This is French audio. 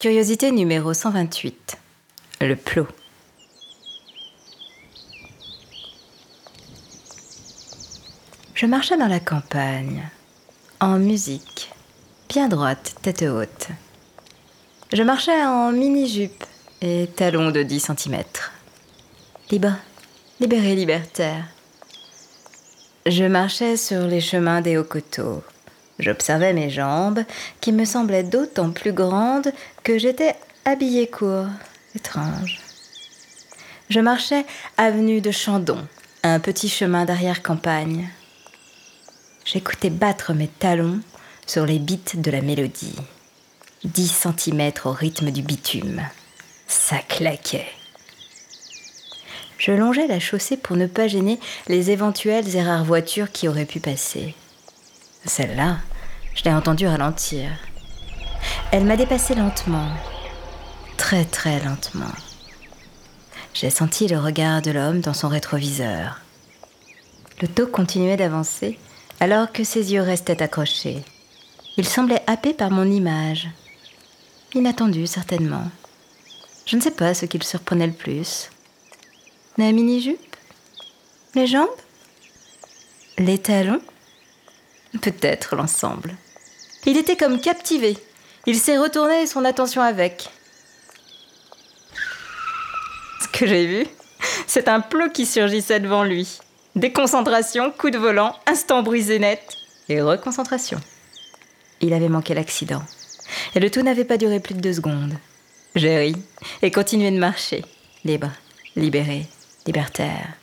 Curiosité numéro 128. Le plot. Je marchais dans la campagne, en musique, bien droite, tête haute. Je marchais en mini-jupe et talons de 10 cm. Libre, libéré, libertaire. Je marchais sur les chemins des hauts coteaux. J'observais mes jambes, qui me semblaient d'autant plus grandes que j'étais habillée court. Étrange. Je marchais avenue de Chandon, un petit chemin d'arrière-campagne. J'écoutais battre mes talons sur les bites de la mélodie. Dix centimètres au rythme du bitume. Ça claquait. Je longeais la chaussée pour ne pas gêner les éventuelles et rares voitures qui auraient pu passer. Celle-là, je l'ai entendue ralentir. Elle m'a dépassé lentement, très très lentement. J'ai senti le regard de l'homme dans son rétroviseur. Le taux continuait d'avancer alors que ses yeux restaient accrochés. Il semblait happé par mon image. Inattendu certainement. Je ne sais pas ce qui le surprenait le plus. La mini-jupe? Les jambes? Les talons? Peut-être l'ensemble. Il était comme captivé. Il s'est retourné son attention avec. Ce que j'ai vu, c'est un plot qui surgissait devant lui. Déconcentration, coup de volant, instant brisé net et reconcentration. Il avait manqué l'accident. Et le tout n'avait pas duré plus de deux secondes. J'ai ri et continué de marcher, libre, libéré, libertaire.